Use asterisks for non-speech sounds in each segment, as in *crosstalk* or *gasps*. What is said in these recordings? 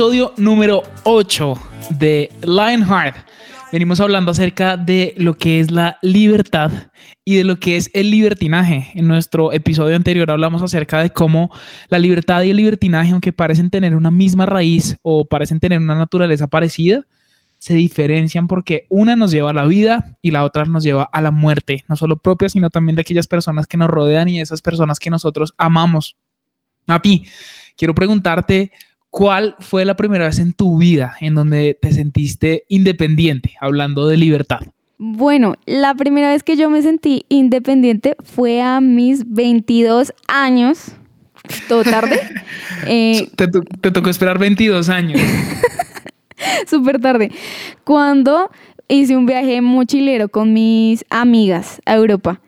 Episodio número 8 de Lionheart. Venimos hablando acerca de lo que es la libertad y de lo que es el libertinaje. En nuestro episodio anterior hablamos acerca de cómo la libertad y el libertinaje, aunque parecen tener una misma raíz o parecen tener una naturaleza parecida, se diferencian porque una nos lleva a la vida y la otra nos lleva a la muerte, no solo propia, sino también de aquellas personas que nos rodean y esas personas que nosotros amamos. A ti, quiero preguntarte, ¿cuál fue la primera vez en tu vida en donde te sentiste independiente, hablando de libertad? Bueno, la primera vez que yo me sentí independiente fue a mis 22 años, todo tarde. *laughs* Eh, te, te tocó esperar 22 años. *laughs* súper tarde, cuando hice un viaje mochilero con mis amigas a Europa.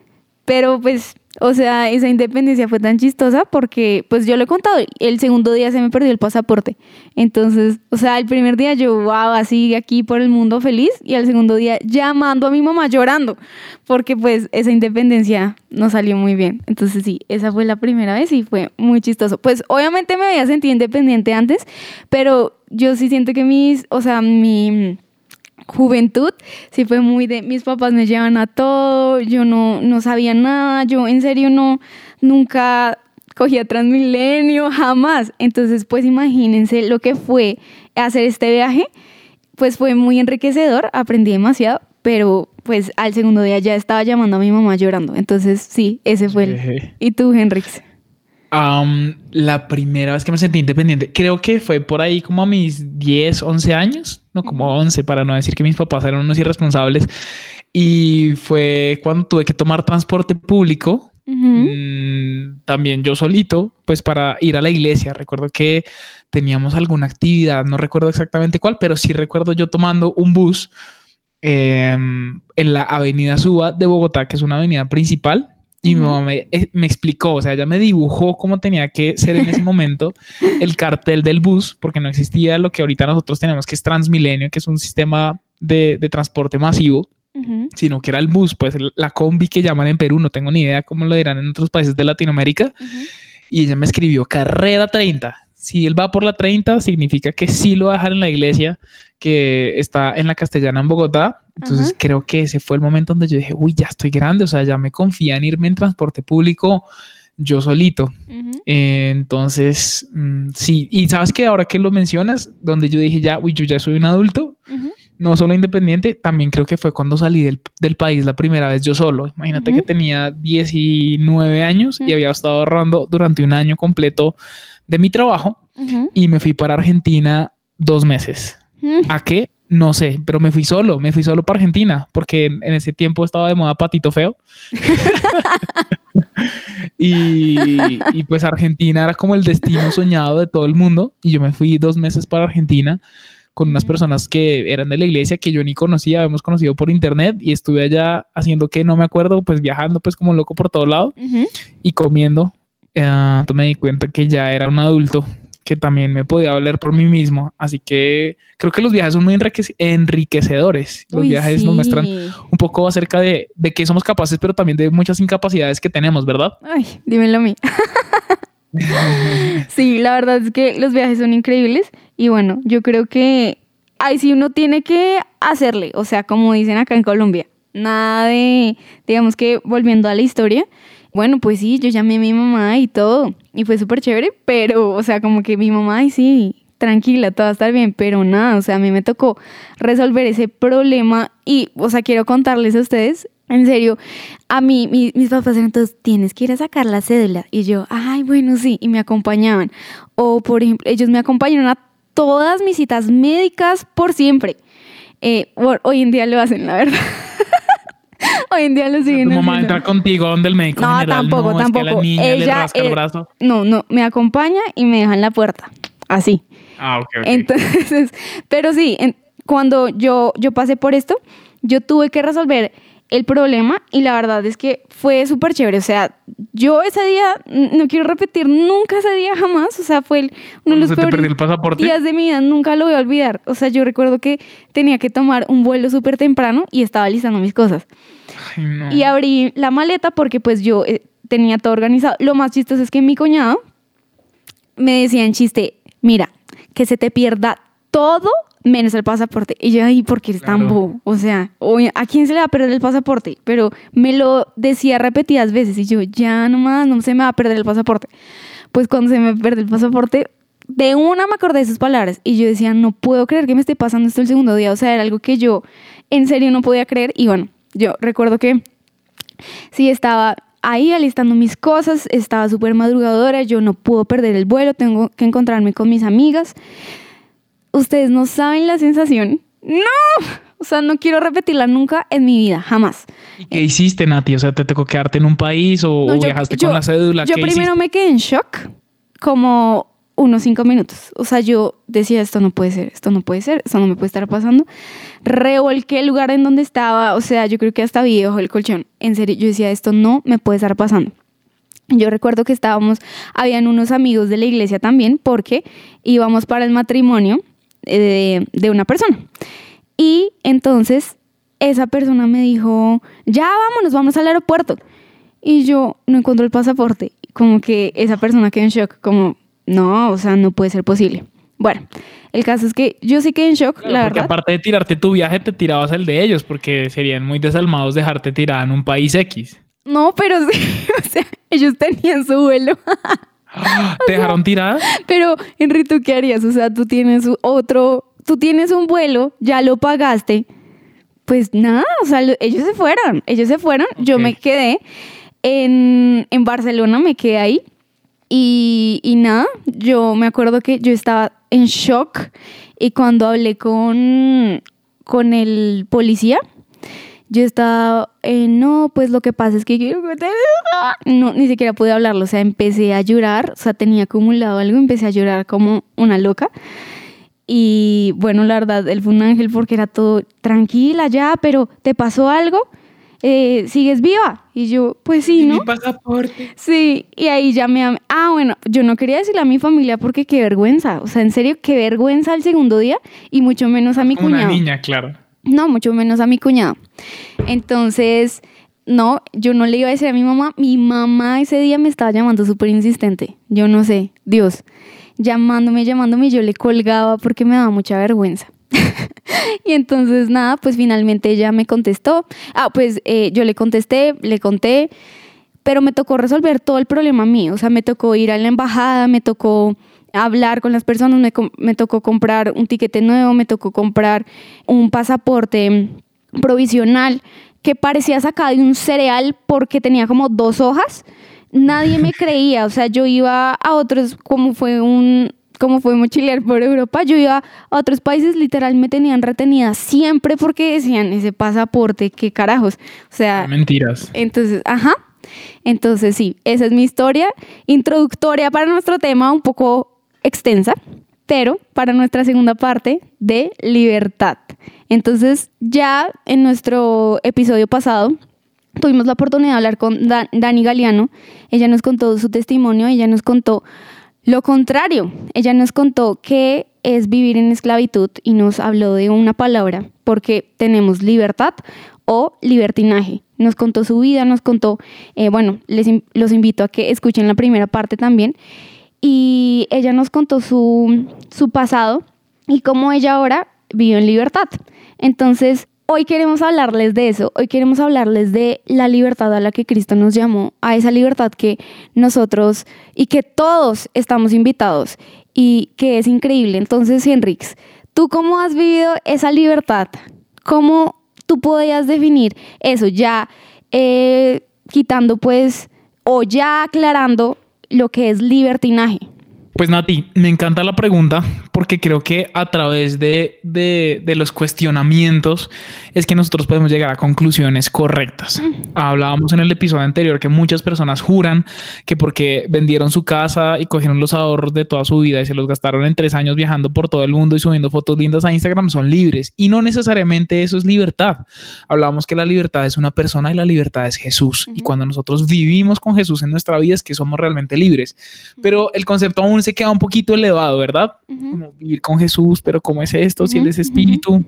Pero pues, o sea, esa independencia fue tan chistosa porque, pues yo lo he contado, el segundo día se me perdió el pasaporte. Entonces, o sea, el primer día yo, wow, así aquí por el mundo feliz y al segundo día llamando a mi mamá llorando porque pues esa independencia no salió muy bien. Entonces sí, esa fue la primera vez y fue muy chistoso. Pues obviamente me había sentido independiente antes, pero yo sí siento que mis, o sea, mi juventud sí fue muy de mis papás me llevan a todo, yo no, no sabía nada, yo en serio no, nunca cogía Transmilenio, jamás. Entonces, pues imagínense lo que fue hacer este viaje, pues fue muy enriquecedor, aprendí demasiado, pero pues al segundo día ya estaba llamando a mi mamá llorando. Entonces, sí, ese fue el... ¿Y tú, Henrix? La primera vez que me sentí independiente, creo que fue por ahí como a mis 10, 11 años, no como 11, para no decir que mis papás eran unos irresponsables. Y fue cuando tuve que tomar transporte público, mm, también yo solito, pues para ir a la iglesia. Recuerdo que teníamos alguna actividad, no recuerdo exactamente cuál, pero sí recuerdo yo tomando un bus em, en la avenida Suba de Bogotá, que es una avenida principal y mi mamá eh, me, explicó, o sea, ella me dibujó cómo tenía que ser en ese momento *laughs* el cartel del bus, porque no existía lo que ahorita nosotros tenemos, que es Transmilenio, que es un sistema de, transporte masivo, sino que era el bus, pues la combi que llaman en Perú, no tengo ni idea cómo lo dirán en otros países de Latinoamérica. Y ella me escribió carrera 30. Si él va por la 30, significa que sí lo va a dejar en la iglesia que está en la Castellana en Bogotá entonces creo que ese fue el momento donde yo dije, uy, ya estoy grande, o sea, ya me confía en irme en transporte público yo solito. entonces, mm, sí, y sabes que ahora que lo mencionas, donde yo dije, ya, uy, yo ya soy un adulto, no solo independiente, también creo que fue cuando salí del, del país la primera vez yo solo. Imagínate que tenía 19 años y había estado ahorrando durante un año completo de mi trabajo y me fui para Argentina dos meses. ¿A qué? No sé, pero me fui solo, me fui solo para Argentina, porque en, ese tiempo estaba de moda patito feo. *laughs* y, pues Argentina era como el destino soñado de todo el mundo. Y yo me fui dos meses para Argentina con unas personas que eran de la iglesia que yo ni conocía, habíamos conocido por internet y estuve allá haciendo que no me acuerdo, pues viajando pues como loco por todo lado y comiendo. Uh, me di cuenta que ya era un adulto que también me podía valer por mí mismo. Así que creo que los viajes son muy enriquecedores. Los viajes nos muestran un poco acerca de, de qué somos capaces, pero también de muchas incapacidades que tenemos, ¿verdad? Ay, dímelo a mí. *laughs* sí, la verdad es que los viajes son increíbles y bueno, yo creo que ahí sí uno tiene que hacerle, o sea, como dicen acá en Colombia, nada de, digamos que volviendo a la historia, bueno, pues sí, yo llamé a mi mamá y todo, y fue súper chévere, pero, o sea, como que mi mamá, ay, sí, tranquila, todo va a estar bien, pero nada, o sea, a mí me tocó resolver ese problema y, o sea, quiero contarles a ustedes, en serio, a mí, mis papás eran todos, tienes que ir a sacar la cédula, y yo, ay, bueno, sí, y me acompañaban, o por ejemplo, ellos me acompañaron a todas mis citas médicas por siempre. Eh, hoy en día lo hacen, la verdad. *laughs* *laughs* Hoy en día lo siguen Tu mamá haciendo. entra contigo donde el médico No, general. tampoco, no, Es que la tampoco. niña le Ella, rasca el eh, brazo. No, no, me acompaña y me deja en la puerta. Así. Ah, ok, ok. Entonces, *laughs* pero sí, en- cuando yo, yo pasé por esto, yo tuve que resolver el problema y la verdad es que fue súper chévere. O sea, yo ese día, no quiero repetir nunca ese día jamás. O sea, fue el- uno de los días de mi vida. Nunca lo voy a olvidar. O sea, yo recuerdo que tenía que tomar un vuelo súper temprano y estaba listando mis cosas. Ay, no. Y abrí la maleta porque pues yo eh, tenía todo organizado. Lo más chistoso es que mi cuñado me decía en chiste, mira, que se te pierda todo menos el pasaporte. Y yo, ay, ¿por qué eres tan bobo? O sea, ¿a quién se le va a perder el pasaporte? Pero me lo decía repetidas veces y yo, ya nomás, no se me va a perder el pasaporte. Pues cuando se me perdió el pasaporte, de una me acordé de sus palabras y yo decía, no puedo creer que me esté pasando esto el segundo día. O sea, era algo que yo en serio no podía creer. Y bueno, yo recuerdo que sí estaba ahí alistando mis cosas, estaba súper madrugadora, yo no puedo perder el vuelo, tengo que encontrarme con mis amigas. Ustedes no saben la sensación. No, o sea, no quiero repetirla nunca en mi vida, jamás. ¿Y ¿Qué hiciste, Nati? O sea, ¿te tocó quedarte en un país o, No, o yo- viajaste yo- con la cédula? Yo ¿Qué primero hiciste? me quedé en shock, como unos cinco minutos. O sea, yo decía, esto no puede ser, esto no puede ser, esto no me puede estar pasando. Revolqué el lugar en donde estaba, o sea, yo creo que hasta vi debajo del colchón. En serio, yo decía, esto no me puede estar pasando. Yo recuerdo que estábamos, habían unos amigos de la iglesia también, porque íbamos para el matrimonio eh, de, de una persona. Y entonces esa persona me dijo, ya vámonos, vamos al aeropuerto. Y yo no encuentro el pasaporte. Como que esa persona quedó en shock, como, no, o sea, no puede ser posible. Bueno, el caso es que yo sí quedé en shock, Claro, la porque verdad. aparte de tirarte tu viaje, te tirabas el de ellos, porque serían muy desalmados dejarte tirada en un país X. No, pero sí, *laughs* o sea, ellos tenían su vuelo. *laughs* *gasps* ¿Te dejaron tirada? Pero, Henry, ¿tú qué harías? O sea, tú tienes otro, tú tienes un vuelo, ya lo pagaste. Pues nada, o sea, lo- ellos se fueron, ellos se fueron, yo me quedé en, en Barcelona, me quedé ahí. Y, y nada, yo me acuerdo que yo estaba en shock y cuando hablé con, con el policía, yo estaba, eh, no, pues lo que pasa es que te- no, ni siquiera pude hablarlo, o sea, empecé a llorar, o sea, tenía acumulado algo, empecé a llorar como una loca. Y bueno, la verdad, él fue un ángel porque era todo tranquila ya, pero ¿te pasó algo? Eh, ¿Sigues viva? Y yo, pues sí, ¿no? Mi pasaporte. Sí, y ahí llamé a... Ah, bueno, yo no quería decirle a mi familia porque qué vergüenza. O sea, en serio, qué vergüenza el segundo día y mucho menos a mi una cuñado. niña, claro. No, mucho menos a mi cuñado. Entonces, no, yo no le iba a decir a mi mamá. Mi mamá ese día me estaba llamando súper insistente. Yo no sé, Dios, llamándome, llamándome, yo le colgaba porque me daba mucha vergüenza. *laughs* y entonces, nada, pues finalmente ella me contestó. Ah, pues eh, yo le contesté, le conté, pero me tocó resolver todo el problema mío. O sea, me tocó ir a la embajada, me tocó hablar con las personas, me, me tocó comprar un tiquete nuevo, me tocó comprar un pasaporte provisional que parecía sacado de un cereal porque tenía como dos hojas. Nadie me *laughs* creía, o sea, yo iba a otros, como fue un, como fue mochilear por Europa, yo iba a otros países, literal me tenían retenida siempre porque decían ese pasaporte, qué carajos. O sea, Mentiras. entonces, ajá. Entonces, sí, esa es mi historia introductoria para nuestro tema, un poco extensa, pero para nuestra segunda parte de libertad. Entonces, ya en nuestro episodio pasado tuvimos la oportunidad de hablar con Da- Dani Galeano. Ella nos contó su testimonio, ella nos contó lo contrario. Ella nos contó qué es vivir en esclavitud y nos habló de una palabra, porque tenemos libertad o libertinaje. Nos contó su vida, nos contó, eh, bueno, les los invito a que escuchen la primera parte también. Y ella nos contó su, su pasado y cómo ella ahora vive en libertad. Entonces, hoy queremos hablarles de eso, hoy queremos hablarles de la libertad a la que Cristo nos llamó, a esa libertad que nosotros y que todos estamos invitados y que es increíble. Entonces, Henrix, ¿tú cómo has vivido esa libertad? ¿Cómo tú podías definir eso ya eh, quitando pues o ya aclarando lo que es libertinaje? Pues Nati, me encanta la pregunta porque creo que a través de, de, de, los cuestionamientos es que nosotros podemos llegar a conclusiones correctas. Hablábamos en el episodio anterior que muchas personas juran que porque vendieron su casa y cogieron los ahorros de toda su vida y se los gastaron en tres años viajando por todo el mundo y subiendo fotos lindas a Instagram son libres. Y no necesariamente eso es libertad. Hablábamos que la libertad es una persona y la libertad es Jesús. Y cuando nosotros vivimos con Jesús en nuestra vida es que somos realmente libres. Pero el concepto aún se queda un poquito elevado, ¿verdad? Como vivir con Jesús, pero ¿cómo es esto? Si Él es espíritu,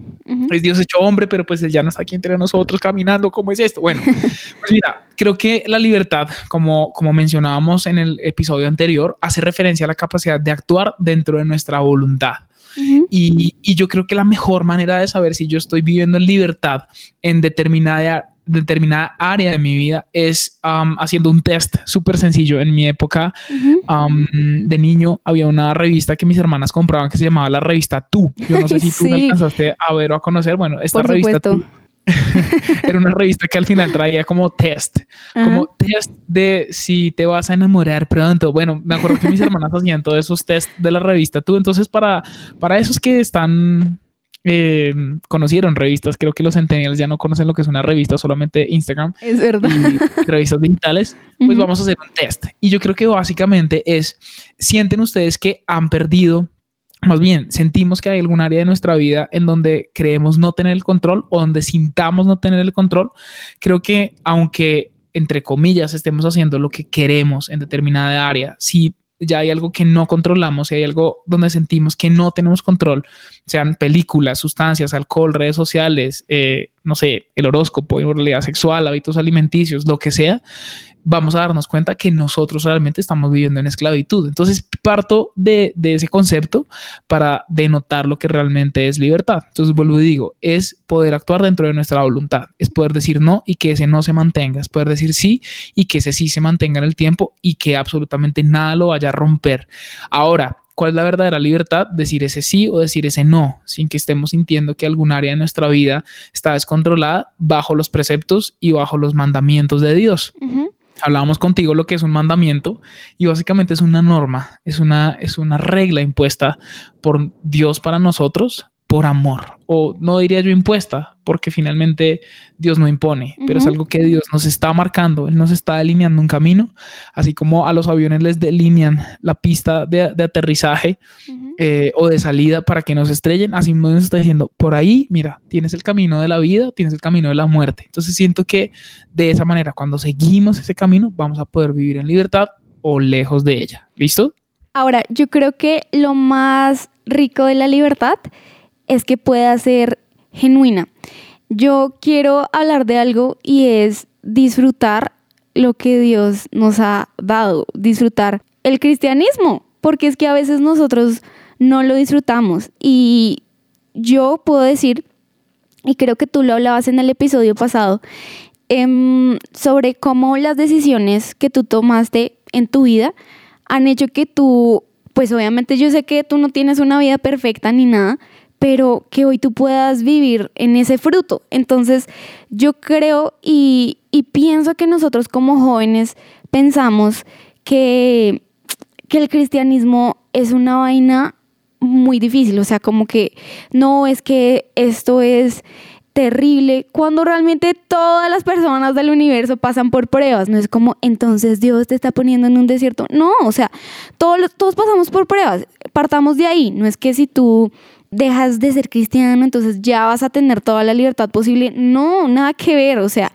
es Dios hecho hombre, pero pues Él ya no está aquí entre nosotros caminando, ¿cómo es esto? Bueno, *laughs* pues mira, creo que la libertad, como, como mencionábamos en el episodio anterior, hace referencia a la capacidad de actuar dentro de nuestra voluntad. y, y, yo creo que la mejor manera de saber si yo estoy viviendo en libertad en determinada determinada área de mi vida es haciendo un test súper sencillo. En mi época de niño había una revista que mis hermanas compraban que se llamaba la revista Tú. Yo no sé si tú *laughs* alcanzaste a ver o a conocer. Bueno, esta revista *laughs* era una revista que al final traía como test, como test de si te vas a enamorar pronto. Bueno, me acuerdo que mis hermanas hacían todos esos test de la revista Tú. Entonces, para, para esos que están eh, conocieron revistas. Creo que los centennials ya no conocen lo que es una revista, solamente Instagram. Es verdad. *laughs* revistas digitales. Pues vamos a hacer un test. Y yo creo que básicamente es, sienten ustedes que han perdido, más bien, sentimos que hay algún área de nuestra vida en donde creemos no tener el control o donde sintamos no tener el control. Creo que aunque entre comillas estemos haciendo lo que queremos en determinada área, si ya hay algo que no controlamos, y hay algo donde sentimos que no tenemos control, sean películas, sustancias, alcohol, redes sociales, eh, no sé, el horóscopo, realidad sexual, hábitos alimenticios, lo que sea, vamos a darnos cuenta que nosotros realmente estamos viviendo en esclavitud. Entonces parto de, ese concepto para denotar lo que realmente es libertad. Entonces vuelvo y digo, es poder actuar dentro de nuestra voluntad, es poder decir no y que ese no se mantenga, es poder decir sí y que ese sí se mantenga en el tiempo y que absolutamente nada lo vaya a romper. Ahora, ¿Cuál es la verdadera libertad? Decir ese sí o decir ese no, sin que estemos sintiendo que algún área de nuestra vida está descontrolada bajo los preceptos y bajo los mandamientos de Dios hablábamos contigo lo que es un mandamiento y básicamente es una norma, es una, es una regla impuesta por Dios para nosotros por amor, o no diría yo impuesta, porque finalmente Dios no impone, pero es algo que Dios nos está marcando, Él nos está delineando un camino, así como a los aviones les delinean la pista de, aterrizaje eh, o de salida para que no se estrellen, así nos está diciendo, por ahí, mira, tienes el camino de la vida, tienes el camino de la muerte. Entonces siento que de esa manera, cuando seguimos ese camino, vamos a poder vivir en libertad o lejos de ella. ¿Listo? Ahora, yo creo que lo más rico de la libertad es que pueda ser genuina. Yo quiero hablar de algo y es disfrutar lo que Dios nos ha dado, disfrutar el cristianismo, porque es que a veces nosotros no lo disfrutamos. Y yo puedo decir, y creo que tú lo hablabas en el episodio pasado, em, sobre cómo las decisiones que tú tomaste en tu vida han hecho que tú, pues obviamente yo sé que tú no tienes una vida perfecta ni nada, pero que hoy tú puedas vivir en ese fruto. Entonces, yo creo y, pienso que nosotros como jóvenes pensamos que, que el cristianismo es una vaina muy difícil, o sea, como que no es que esto es terrible, cuando realmente todas las personas del universo pasan por pruebas, no es como entonces Dios te está poniendo en un desierto, no, o sea, todos, todos pasamos por pruebas, partamos de ahí, no es que si tú dejas de ser cristiano, entonces ya vas a tener toda la libertad posible. No, nada que ver, o sea,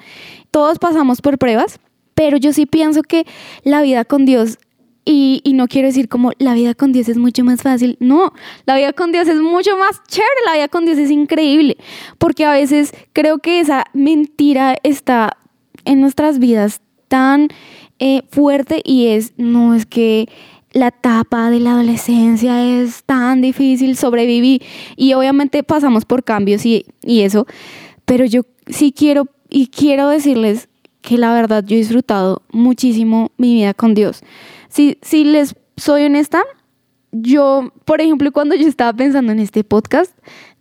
todos pasamos por pruebas, pero yo sí pienso que la vida con Dios, y, no quiero decir como la vida con Dios es mucho más fácil, no, la vida con Dios es mucho más chévere, la vida con Dios es increíble, porque a veces creo que esa mentira está en nuestras vidas tan eh, fuerte y es, no, es que la etapa de la adolescencia es tan difícil, sobrevivir y obviamente pasamos por cambios y, eso, pero yo sí quiero y quiero decirles que la verdad yo he disfrutado muchísimo mi vida con Dios. Si, si les soy honesta, yo, por ejemplo, cuando yo estaba pensando en este podcast,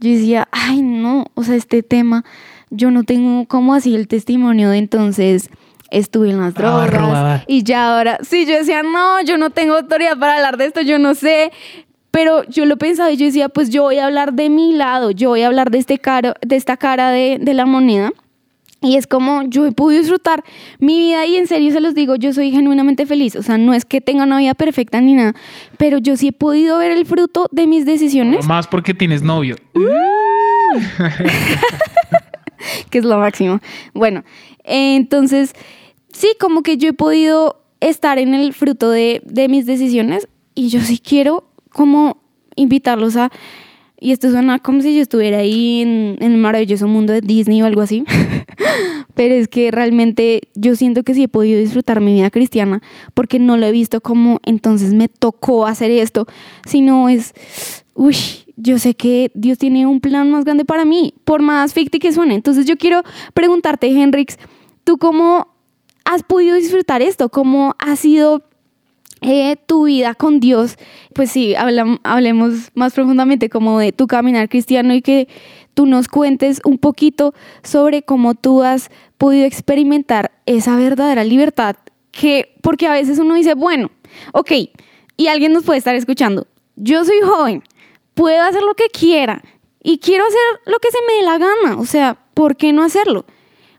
yo decía, ay no, o sea, este tema, yo no tengo como así el testimonio de entonces estuve en las ah, drogas y ya ahora, sí, yo decía, no, yo no tengo autoridad para hablar de esto, yo no sé, Pero yo lo pensaba y yo decía, pues yo voy a hablar de mi lado, yo voy a hablar de, este caro, de esta cara de, de la moneda. Y es como yo he podido disfrutar mi vida y en serio se los digo, yo soy genuinamente feliz. O sea, no es que tenga una vida perfecta ni nada, pero yo sí he podido ver el fruto de mis decisiones. Más porque tienes novio. *laughs* que es lo máximo. Bueno, entonces, sí, como que yo he podido estar en el fruto de, de mis decisiones y yo sí quiero como invitarlos a y esto suena como si yo estuviera ahí en, el maravilloso mundo de Disney o algo así. *laughs* *laughs* Pero es que realmente yo siento que sí he podido disfrutar mi vida cristiana porque no lo he visto como entonces me tocó hacer esto, sino es, uy, yo sé que Dios tiene un plan más grande para mí, por más ficti que suene. Entonces yo quiero preguntarte, Henrix, ¿tú cómo has podido disfrutar esto? ¿Cómo ha sido eh, tu vida con Dios, pues sí, hablemos más profundamente como de tu caminar cristiano y que tú nos cuentes un poquito sobre cómo tú has podido experimentar esa verdadera libertad que, porque a veces uno dice, bueno, ok, y alguien nos puede estar escuchando, yo soy joven, puedo hacer lo que quiera y quiero hacer lo que se me dé la gana, o sea, ¿por qué no hacerlo?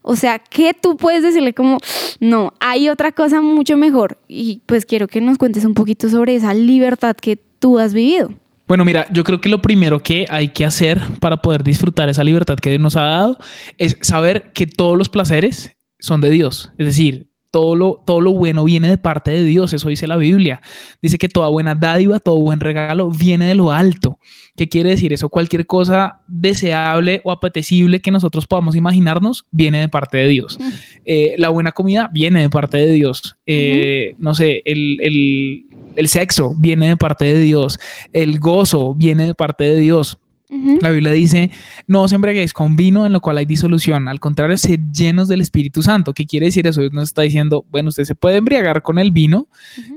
O sea, ¿qué tú puedes decirle como, no, hay otra cosa mucho mejor? Y pues quiero que nos cuentes un poquito sobre esa libertad que tú has vivido. Bueno, mira, yo creo que lo primero que hay que hacer para poder disfrutar esa libertad que Dios nos ha dado es saber que todos los placeres son de Dios. Es decir, todo lo, todo lo bueno viene de parte de Dios, eso dice la Biblia. Dice que toda buena dádiva, todo buen regalo viene de lo alto. ¿Qué quiere decir eso? Cualquier cosa deseable o apetecible que nosotros podamos imaginarnos viene de parte de Dios. Eh, la buena comida viene de parte de Dios. Eh, no sé, el, el, el sexo viene de parte de Dios. El gozo viene de parte de Dios. La Biblia dice, no os embriaguéis con vino en lo cual hay disolución, al contrario, sed llenos del Espíritu Santo. ¿Qué quiere decir eso? Nos está diciendo, bueno, usted se puede embriagar con el vino,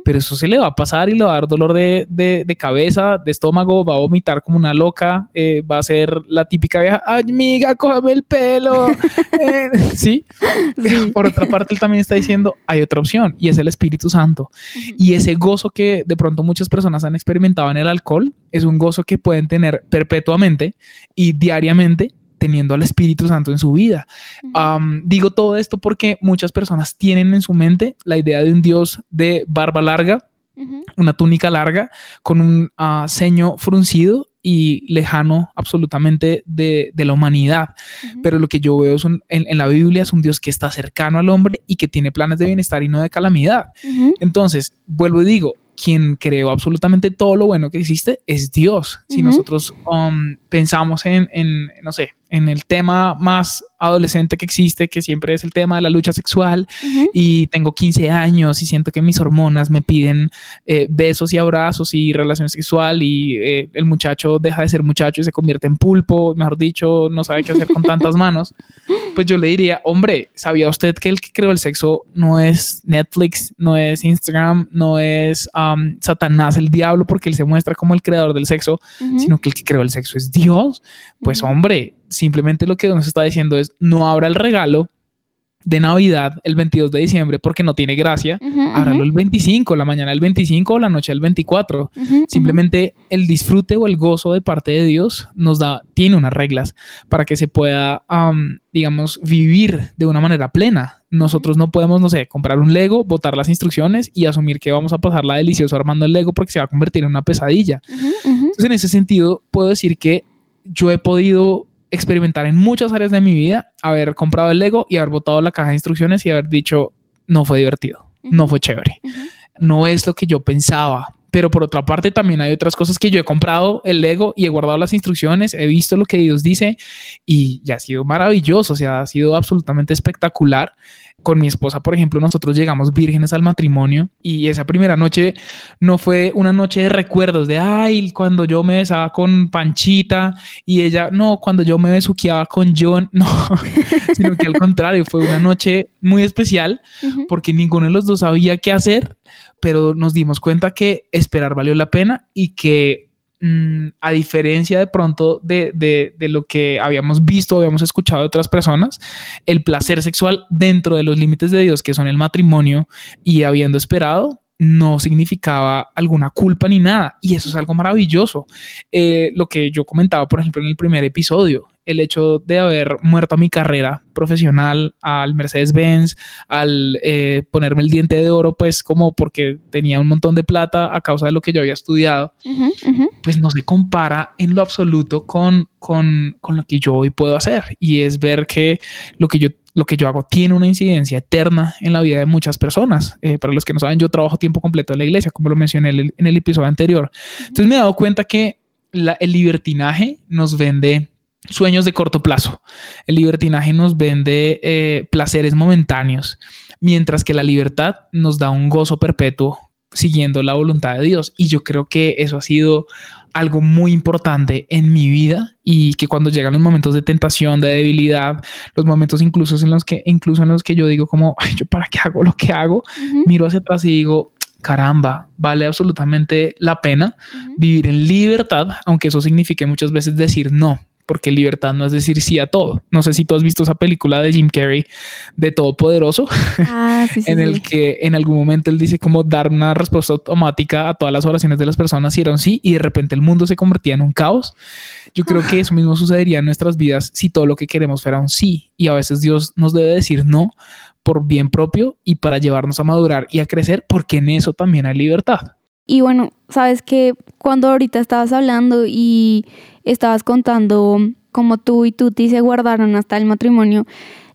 pero eso se le va a pasar y le va a dar dolor de, de, cabeza, de estómago, va a vomitar como una loca, eh, va a ser la típica vieja, amiga, cógeme el pelo. *laughs* Eh, ¿Sí? Por otra parte, él también está diciendo, hay otra opción y es el Espíritu Santo. Y ese gozo que de pronto muchas personas han experimentado en el alcohol es un gozo que pueden tener perpetuamente y diariamente teniendo al Espíritu Santo en su vida. digo todo esto porque muchas personas tienen en su mente la idea de un Dios de barba larga, una túnica larga, con un uh, ceño fruncido y lejano absolutamente de, la humanidad. Pero lo que yo veo en, en, la Biblia es un Dios que está cercano al hombre y que tiene planes de bienestar y no de calamidad. Entonces, vuelvo y digo, quien creó absolutamente todo lo bueno que existe es Dios. Si nosotros um, pensamos en, en, no sé, en el tema más adolescente que existe, que siempre es el tema de la lucha sexual, y tengo 15 años y siento que mis hormonas me piden eh, besos y abrazos y relación sexual y eh, el muchacho deja de ser muchacho y se convierte en pulpo, mejor dicho, no sabe qué hacer con tantas manos, *laughs* pues yo le diría, hombre, ¿sabía usted que el que creó el sexo no es Netflix, no es Instagram, no es um, Satanás, el diablo, porque él se muestra como el creador del sexo, sino que el que creó el sexo es Dios? Pues hombre, simplemente lo que nos está diciendo es no abra el regalo de Navidad el 22 de diciembre porque no tiene gracia, ábralo el 25, la mañana del 25 o la noche del 24. Simplemente el disfrute o el gozo de parte de Dios nos da, tiene unas reglas para que se pueda, digamos, vivir de una manera plena. Nosotros no podemos, no sé, comprar un Lego, botar las instrucciones y asumir que vamos a pasar la delicioso armando el Lego porque se va a convertir en una pesadilla. Entonces, en ese sentido, puedo decir que yo he podido experimentar en muchas áreas de mi vida, haber comprado el Lego y haber botado la caja de instrucciones y haber dicho, no fue divertido, no fue chévere, no es lo que yo pensaba. Pero por otra parte también hay otras cosas que yo he comprado el Lego y he guardado las instrucciones, he visto lo que Dios dice y ya ha sido maravilloso, o sea, ha sido absolutamente espectacular. Con mi esposa, por ejemplo, nosotros llegamos vírgenes al matrimonio y esa primera noche no fue una noche de recuerdos de, ay, cuando yo me besaba con Panchita y ella, no, cuando yo me besuqueaba con John, *laughs* no, sino que al contrario, fue una noche muy especial porque ninguno de los dos sabía qué hacer, pero nos dimos cuenta que esperar valió la pena y que Mm, a diferencia de pronto de, de, lo que habíamos visto, habíamos escuchado de otras personas, el placer sexual dentro de los límites de Dios, que son el matrimonio, y habiendo esperado, no significaba alguna culpa ni nada. Y eso es algo maravilloso. Eh, lo que yo comentaba, por ejemplo, en el primer episodio, el hecho de haber muerto a mi carrera profesional, al Mercedes-Benz, al eh, ponerme el diente de oro, pues como porque tenía un montón de plata a causa de lo que yo había estudiado, pues no se compara en lo absoluto con, con, con lo que yo hoy puedo hacer. Y es ver que lo que yo lo que yo hago tiene una incidencia eterna en la vida de muchas personas. Eh, para los que no saben, yo trabajo tiempo completo en la iglesia, como lo mencioné en el, episodio anterior. Entonces me he dado cuenta que el libertinaje nos vende sueños de corto plazo. El libertinaje nos vende eh, placeres momentáneos, mientras que la libertad nos da un gozo perpetuo siguiendo la voluntad de Dios. Y yo creo que eso ha sido algo muy importante en mi vida y que cuando llegan los momentos de tentación, de debilidad, los momentos incluso en los que, incluso en los que yo digo como, yo para qué hago lo que hago, miro hacia atrás y digo, caramba, vale absolutamente la pena vivir en libertad, aunque eso signifique muchas veces decir no, porque libertad no es decir sí a todo. No sé si tú has visto esa película de Jim Carrey de Todopoderoso, *laughs* ah, en el que en algún momento él dice como dar una respuesta automática a todas las oraciones de las personas y era un sí y de repente el mundo se convertía en un caos. Yo creo que eso mismo sucedería en nuestras vidas si todo lo que queremos fuera un sí y a veces Dios nos debe decir no por bien propio y para llevarnos a madurar y a crecer porque en eso también hay libertad. Y bueno, sabes que cuando ahorita estabas hablando y estabas contando cómo tú y Tuti se guardaron hasta el matrimonio,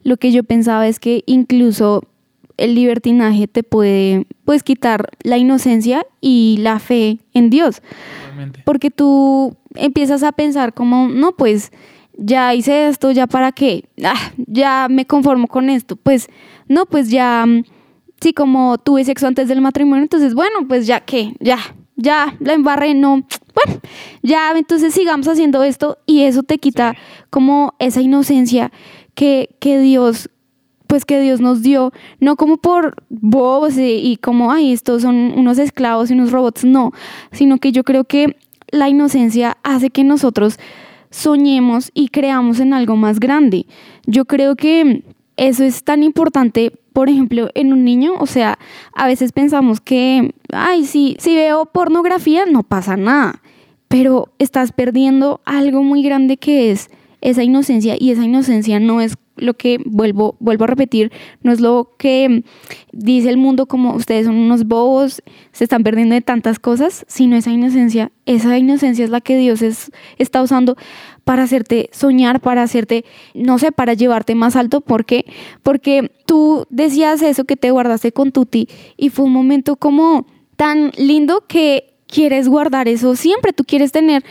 lo que yo pensaba es que incluso el libertinaje te puede pues quitar la inocencia y la fe en Dios. Porque tú empiezas a pensar como, no, pues ya hice esto, ya para qué, ah, ya me conformo con esto, pues no, pues ya, sí, como tuve sexo antes del matrimonio, entonces bueno, pues ya qué, ya, ya la embarré, no, bueno, ya entonces sigamos haciendo esto y eso te quita como esa inocencia que, que Dios pues que Dios nos dio, no como por bobos y, como, ay, estos son unos esclavos y unos robots, no, sino que yo creo que la inocencia hace que nosotros soñemos y creamos en algo más grande. Yo creo que eso es tan importante, por ejemplo, en un niño, o sea, a veces pensamos que, ay, si, si veo pornografía no pasa nada pero estás perdiendo algo muy grande que es esa inocencia y esa inocencia no es lo que vuelvo vuelvo a repetir, no es lo que dice el mundo como ustedes son unos bobos, se están perdiendo de tantas cosas, sino esa inocencia, esa inocencia es la que Dios es, está usando para hacerte soñar, para hacerte, no sé, para llevarte más alto, ¿por qué? Porque tú decías eso que te guardaste con Tuti y fue un momento como tan lindo que quieres guardar eso siempre, tú quieres tener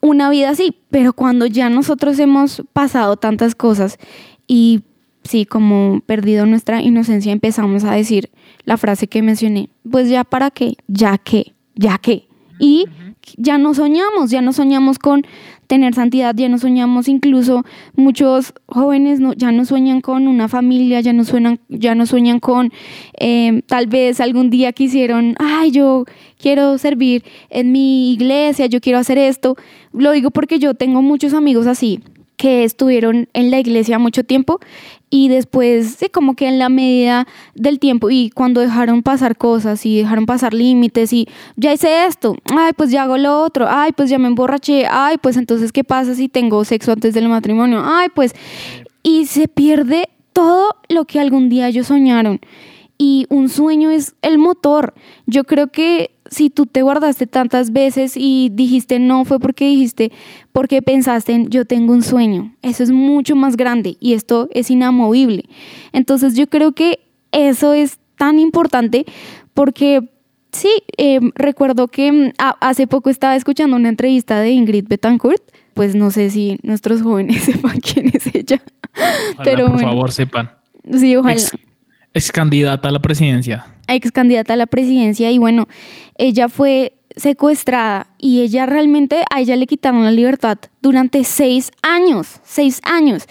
una vida así, pero cuando ya nosotros hemos pasado tantas cosas y sí, como perdido nuestra inocencia, empezamos a decir la frase que mencioné, pues ya para qué, ya qué, ya qué. Y ya no soñamos, ya no soñamos con tener santidad, ya no soñamos incluso muchos jóvenes no, ya no sueñan con una familia, ya no sueñan, ya no sueñan con eh, tal vez algún día quisieron, ay, yo quiero servir en mi iglesia, yo quiero hacer esto. Lo digo porque yo tengo muchos amigos así que estuvieron en la iglesia mucho tiempo y después, sí, como que en la medida del tiempo y cuando dejaron pasar cosas y dejaron pasar límites y ya hice esto, ay, pues ya hago lo otro, ay, pues ya me emborraché, ay, pues entonces, ¿qué pasa si tengo sexo antes del matrimonio? Ay, pues, y se pierde todo lo que algún día ellos soñaron. Y un sueño es el motor. Yo creo que si tú te guardaste tantas veces y dijiste no, fue porque dijiste, porque pensaste en yo tengo un sueño. Eso es mucho más grande y esto es inamovible. Entonces yo creo que eso es tan importante porque sí, em, recuerdo que mm, hace poco estaba escuchando una entrevista de Ingrid Betancourt. Pues no sé si nuestros jóvenes *laughs* sepan quién es ella. pero por favor sepan. Sí, ojalá. Ex candidata a la presidencia. Ex candidata a la presidencia y bueno, ella fue secuestrada y ella realmente, a ella le quitaron la libertad durante seis años, seis años.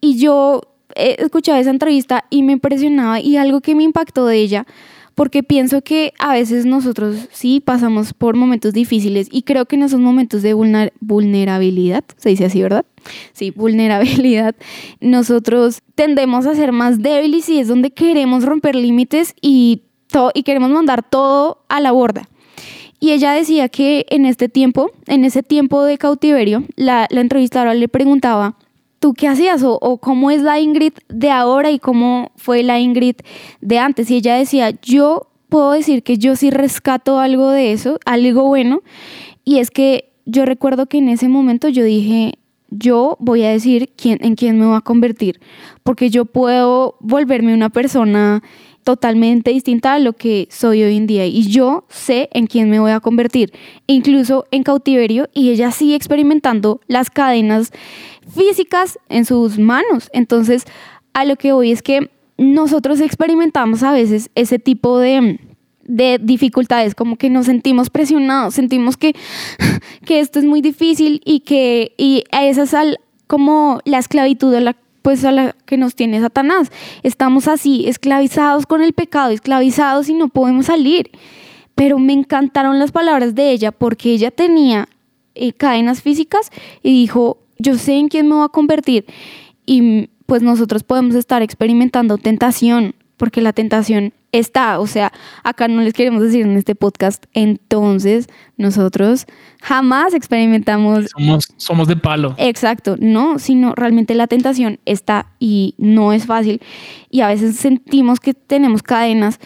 Y yo escuchaba esa entrevista y me impresionaba y algo que me impactó de ella porque pienso que a veces nosotros sí pasamos por momentos difíciles y creo que en esos momentos de vulnerabilidad, se dice así, ¿verdad? Sí, vulnerabilidad, nosotros tendemos a ser más débiles y es donde queremos romper límites y y queremos mandar todo a la borda. Y ella decía que en este tiempo, en ese tiempo de cautiverio, la, la entrevistadora le preguntaba, ¿tú qué hacías? O, o, cómo es la Ingrid de ahora y cómo fue la Ingrid de antes. Y ella decía, yo puedo decir que yo sí rescato algo de eso, algo bueno. Y es que yo recuerdo que en ese momento yo dije, yo voy a decir quién, en quién me voy a convertir, porque yo puedo volverme una persona totalmente distinta a lo que soy hoy en día y yo sé en quién me voy a convertir, incluso en cautiverio y ella sigue experimentando las cadenas físicas en sus manos. Entonces, a lo que voy es que nosotros experimentamos a veces ese tipo de de dificultades, como que nos sentimos presionados, sentimos que, *laughs* que esto es muy difícil y que y esa es al, como la esclavitud a la, pues a la que nos tiene Satanás. Estamos así, esclavizados con el pecado, esclavizados y no podemos salir. Pero me encantaron las palabras de ella porque ella tenía eh, cadenas físicas y dijo, yo sé en quién me voy a convertir. Y pues nosotros podemos estar experimentando tentación, porque la tentación está, o sea, acá no les queremos decir en este podcast, entonces nosotros jamás experimentamos... Somos, somos de palo. Exacto, no, sino realmente la tentación está y no es fácil y a veces sentimos que tenemos cadenas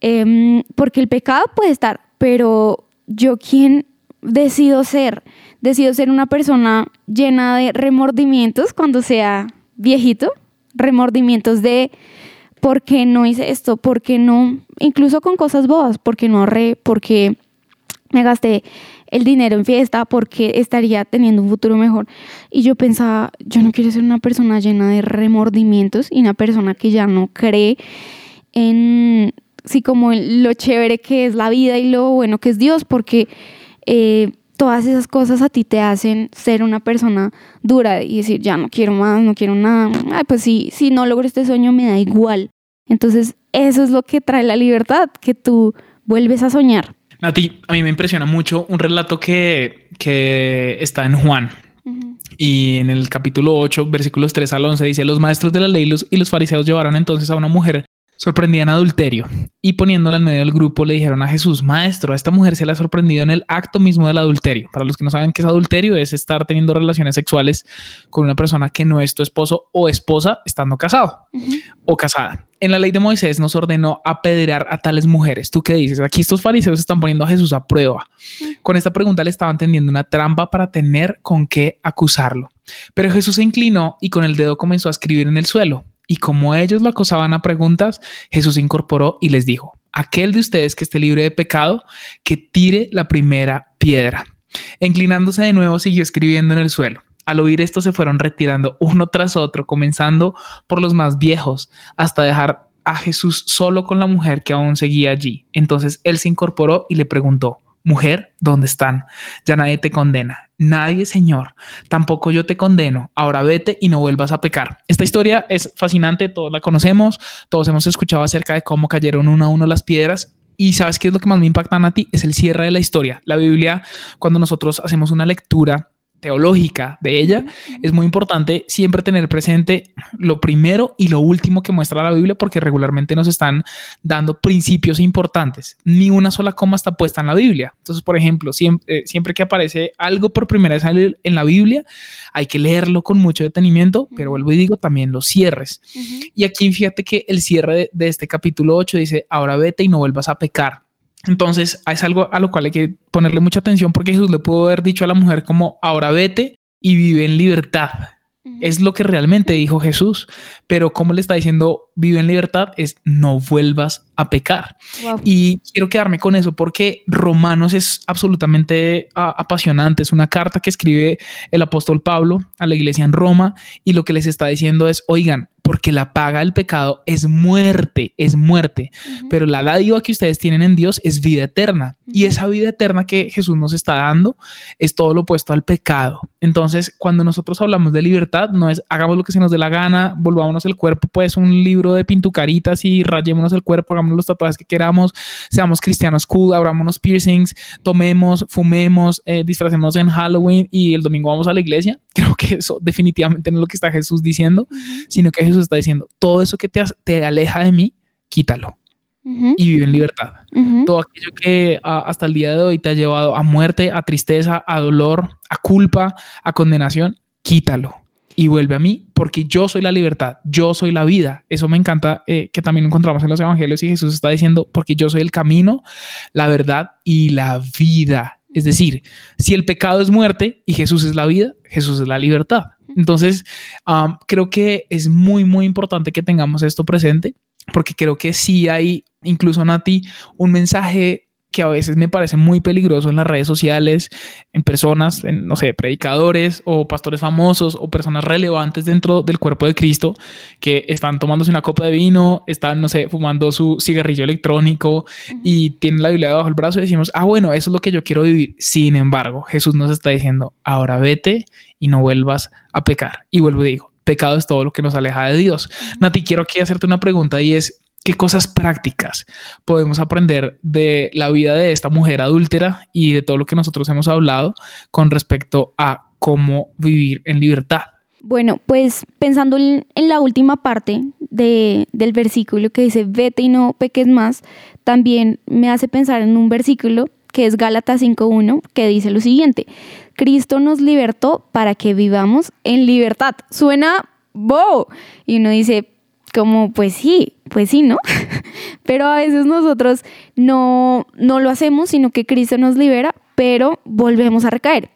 em, porque el pecado puede estar, pero yo quién decido ser, decido ser una persona llena de remordimientos cuando sea viejito, remordimientos de ¿por qué no hice esto? ¿Por qué no? Incluso con cosas bobas, ¿por qué no ahorré? ¿Por qué me gasté el dinero en fiesta? ¿Por qué estaría teniendo un futuro mejor? Y yo pensaba, yo no quiero ser una persona llena de remordimientos y una persona que ya no cree en, sí, como lo chévere que es la vida y lo bueno que es Dios, porque... Eh, todas esas cosas a ti te hacen ser una persona dura y decir, ya no quiero más, no quiero nada. Ay, pues sí, si no logro este sueño me da igual. Entonces, eso es lo que trae la libertad, que tú vuelves a soñar. Nati, a mí me impresiona mucho un relato que, que está en Juan. Y en el capítulo 8, versículos 3 al 11, dice, los maestros de la ley y los fariseos llevaron entonces a una mujer sorprendían adulterio y poniéndola en medio del grupo le dijeron a Jesús, maestro, a esta mujer se le ha sorprendido en el acto mismo del adulterio. Para los que no saben qué es adulterio, es estar teniendo relaciones sexuales con una persona que no es tu esposo o esposa estando casado o casada. En la ley de Moisés nos ordenó apedrear a tales mujeres. ¿Tú qué dices? Aquí estos fariseos están poniendo a Jesús a prueba. Con esta pregunta le estaban tendiendo una trampa para tener con qué acusarlo. Pero Jesús se inclinó y con el dedo comenzó a escribir en el suelo. Y como ellos lo acosaban a preguntas, Jesús incorporó y les dijo, aquel de ustedes que esté libre de pecado, que tire la primera piedra. inclinándose de nuevo, siguió escribiendo en el suelo. Al oír esto se fueron retirando uno tras otro, comenzando por los más viejos, hasta dejar a Jesús solo con la mujer que aún seguía allí. Entonces él se incorporó y le preguntó, Mujer, ¿dónde están? Ya nadie te condena. Nadie, Señor. Tampoco yo te condeno. Ahora vete y no vuelvas a pecar. Esta historia es fascinante, todos la conocemos, todos hemos escuchado acerca de cómo cayeron uno a uno las piedras. Y sabes qué es lo que más me impacta a ti? Es el cierre de la historia. La Biblia, cuando nosotros hacemos una lectura teológica de ella, es muy importante siempre tener presente lo primero y lo último que muestra la Biblia, porque regularmente nos están dando principios importantes. Ni una sola coma está puesta en la Biblia. Entonces, por ejemplo, siempre, eh, siempre que aparece algo por primera vez en la Biblia, hay que leerlo con mucho detenimiento, pero vuelvo y digo también los cierres. Y aquí fíjate que el cierre de, de este capítulo 8 dice, ahora vete y no vuelvas a pecar. Entonces es algo a lo cual hay que ponerle mucha atención porque Jesús le pudo haber dicho a la mujer como ahora vete y vive en libertad. Es lo que realmente dijo Jesús, pero como le está diciendo vive en libertad es no vuelvas a pecar. Y quiero quedarme con eso porque Romanos es absolutamente ah, apasionante. Es una carta que escribe el apóstol Pablo a la iglesia en Roma y lo que les está diciendo es, oigan, porque la paga del pecado es muerte, es muerte, pero la dádiva que ustedes tienen en Dios es vida eterna. Y esa vida eterna que Jesús nos está dando es todo lo opuesto al pecado. Entonces, cuando nosotros hablamos de libertad, no es hagamos lo que se nos dé la gana, volvámonos el cuerpo, pues un libro de pintucaritas y rayémonos el cuerpo, hagamos los tatuajes que queramos, seamos cristianos cool, abrámonos piercings, tomemos, fumemos, eh, disfracemos en Halloween y el domingo vamos a la iglesia. *laughs* Creo que eso definitivamente no es lo que está Jesús diciendo, sino que Jesús está diciendo, todo eso que te, te aleja de mí, quítalo. y vive en libertad. Todo aquello que hasta el día de hoy te ha llevado a muerte, a tristeza, a dolor, a culpa, a condenación, quítalo y vuelve a mí porque yo soy la libertad, yo soy la vida. Eso me encanta eh, que también encontramos en los evangelios y Jesús está diciendo porque yo soy el camino, la verdad y la vida. Es decir, si el pecado es muerte y Jesús es la vida, Jesús es la libertad. Entonces, creo que es muy, muy importante que tengamos esto presente porque creo que sí hay, incluso Nati, un mensaje que a veces me parece muy peligroso en las redes sociales, en personas, en, no sé, predicadores o pastores famosos o personas relevantes dentro del cuerpo de Cristo que están tomándose una copa de vino, están, no sé, fumando su cigarrillo electrónico y tienen la Biblia bajo el brazo y decimos, ah, bueno, eso es lo que yo quiero vivir. Sin embargo, Jesús nos está diciendo, ahora vete y no vuelvas a pecar. Y vuelvo y digo, pecado es todo lo que nos aleja de Dios. Nati, quiero aquí hacerte una pregunta y es, ¿Qué cosas prácticas podemos aprender de la vida de esta mujer adúltera y de todo lo que nosotros hemos hablado con respecto a cómo vivir en libertad? Bueno, pues pensando en, la última parte del versículo que dice, vete y no peques más, también me hace pensar en un versículo que es Gálatas 5.1, que dice lo siguiente, Cristo nos libertó para que vivamos en libertad. Suena bo. Y uno dice, como, pues sí, pues sí, ¿no? *laughs* pero a veces nosotros no, no lo hacemos, sino que Cristo nos libera, pero volvemos a recaer.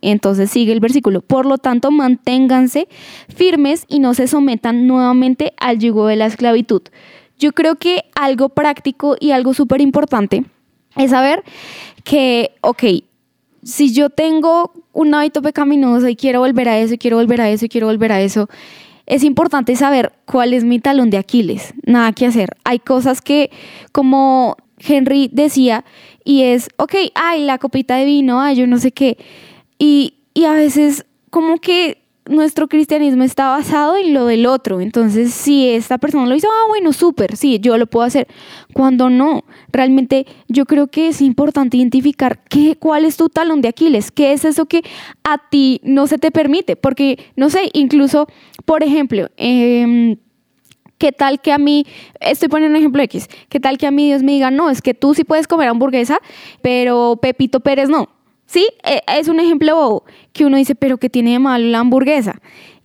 Entonces sigue el versículo. Por lo tanto, manténganse firmes y no se sometan nuevamente al yugo de la esclavitud. Yo creo que algo práctico y algo súper importante es saber que, ok, si yo tengo un hábito pecaminoso y quiero volver a eso, y quiero volver a eso, y quiero volver a eso, es importante saber cuál es mi talón de Aquiles. Nada que hacer. Hay cosas que, como Henry decía, y es, ok, ay, la copita de vino, ay, yo no sé qué. Y, y a veces como que nuestro cristianismo está basado en lo del otro. Entonces, si esta persona lo hizo, ah, bueno, súper, sí, yo lo puedo hacer. Cuando no, realmente yo creo que es importante identificar qué, cuál es tu talón de Aquiles, qué es eso que a ti no se te permite. Porque, no sé, incluso, por ejemplo, eh, ¿Qué tal que a mí, estoy poniendo un ejemplo X, qué tal que a mí Dios me diga, no, es que tú sí puedes comer hamburguesa, pero Pepito Pérez no? Sí, e, es un ejemplo bobo que uno dice, pero que tiene de malo la hamburguesa.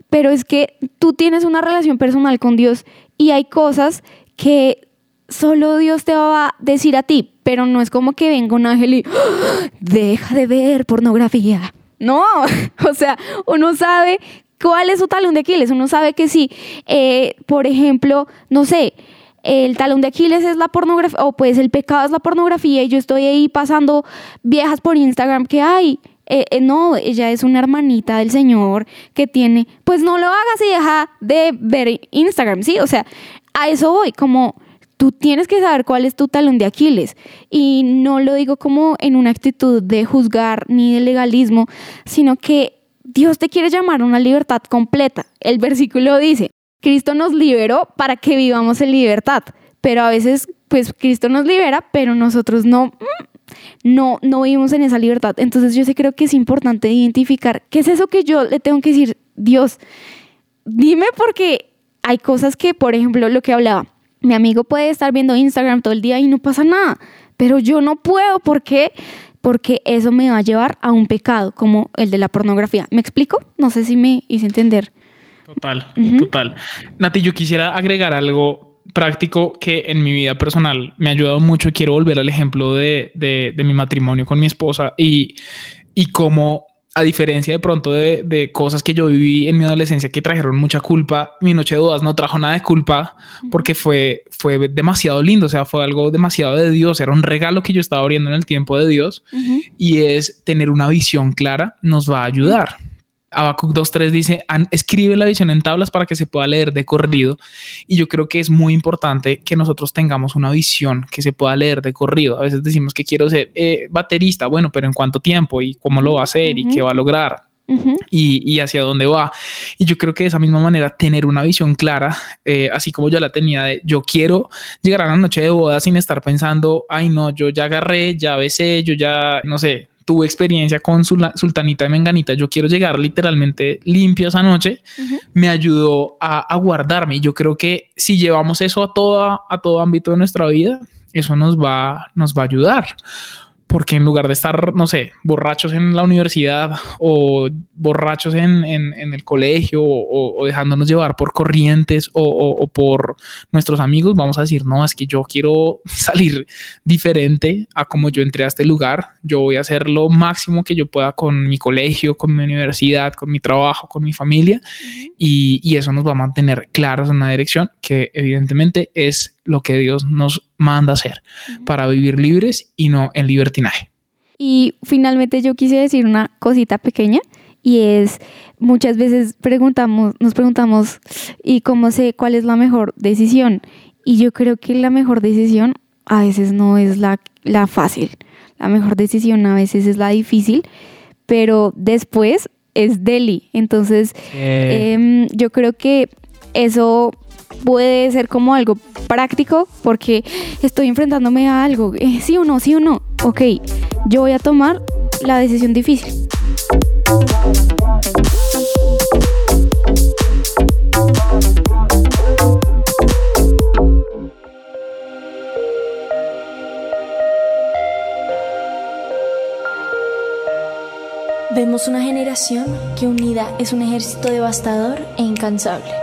Pero es que tú tienes una relación personal con Dios y hay cosas que solo Dios te va a decir a ti, pero no es como que venga un ángel y ¡Ah! deja de ver pornografía. No, *laughs* o sea, uno sabe cuál es su talón de Aquiles, uno sabe que si, eh, por ejemplo, no sé, el talón de Aquiles es la pornografía, o pues el pecado es la pornografía y yo estoy ahí pasando viejas por Instagram que, hay eh, eh, no, ella es una hermanita del Señor que tiene, pues no lo hagas y deja de ver Instagram, ¿sí? O sea, a eso voy, como tú tienes que saber cuál es tu talón de Aquiles. Y no lo digo como en una actitud de juzgar ni de legalismo, sino que Dios te quiere llamar a una libertad completa. El versículo dice, Cristo nos liberó para que vivamos en libertad, pero a veces pues Cristo nos libera, pero nosotros no mm, no no vivimos en esa libertad. Entonces yo sí creo que es importante identificar qué es eso que yo le tengo que decir, Dios, dime porque hay cosas que, por ejemplo, lo que hablaba, mi amigo puede estar viendo Instagram todo el día y no pasa nada, pero yo no puedo, ¿por qué? Porque eso me va a llevar a un pecado como el de la pornografía. ¿Me explico? No sé si me hice entender. Total, total. Nati, yo quisiera agregar algo práctico que en mi vida personal me ha ayudado mucho. Quiero volver al ejemplo de, de, mi matrimonio con mi esposa y, y cómo, a diferencia de pronto de, de, cosas que yo viví en mi adolescencia que trajeron mucha culpa, mi noche de bodas no trajo nada de culpa porque fue, fue demasiado lindo. O sea, fue algo demasiado de Dios. Era un regalo que yo estaba abriendo en el tiempo de Dios y es tener una visión clara nos va a ayudar. Habacuc 2.3 dice, escribe la visión en tablas para que se pueda leer de corrido. Y yo creo que es muy importante que nosotros tengamos una visión que se pueda leer de corrido. A veces decimos que quiero ser eh, baterista, bueno, pero ¿en cuánto tiempo? ¿Y cómo lo va a hacer? ¿Y qué va a lograr? y, hacia dónde va. Y yo creo que de esa misma manera tener una visión clara, eh, así como yo la tenía de yo quiero llegar a la noche de boda sin estar pensando, ay no, yo ya agarré, ya besé, yo ya, no sé, tuve experiencia con Sultanita de Menganita, yo quiero llegar literalmente limpio esa noche, me ayudó a, a, guardarme. Y yo creo que si llevamos eso a, toda, a todo ámbito de nuestra vida, eso nos va, nos va a ayudar porque en lugar de estar, no sé, borrachos en la universidad o borrachos en, el colegio o, dejándonos llevar por corrientes o, por nuestros amigos, vamos a decir, no, es que yo quiero *laughs* salir diferente a como yo entré a este lugar, yo voy a hacer lo máximo que yo pueda con mi colegio, con mi universidad, con mi trabajo, con mi familia. Y, y eso nos va a mantener claros en una dirección que evidentemente es lo que Dios nos manda hacer para vivir libres y no en libertinaje. Y finalmente yo quise decir una cosita pequeña y es muchas veces preguntamos, nos preguntamos y cómo sé cuál es la mejor decisión. Y yo creo que la mejor decisión a veces no es la, la fácil. La mejor decisión a veces es la difícil, pero después es deli. Entonces, em, yo creo que eso puede ser como algo práctico porque estoy enfrentándome a algo, eh, sí o no, sí o no, ok, yo voy a tomar la decisión difícil. Vemos una generación que unida es un ejército devastador e incansable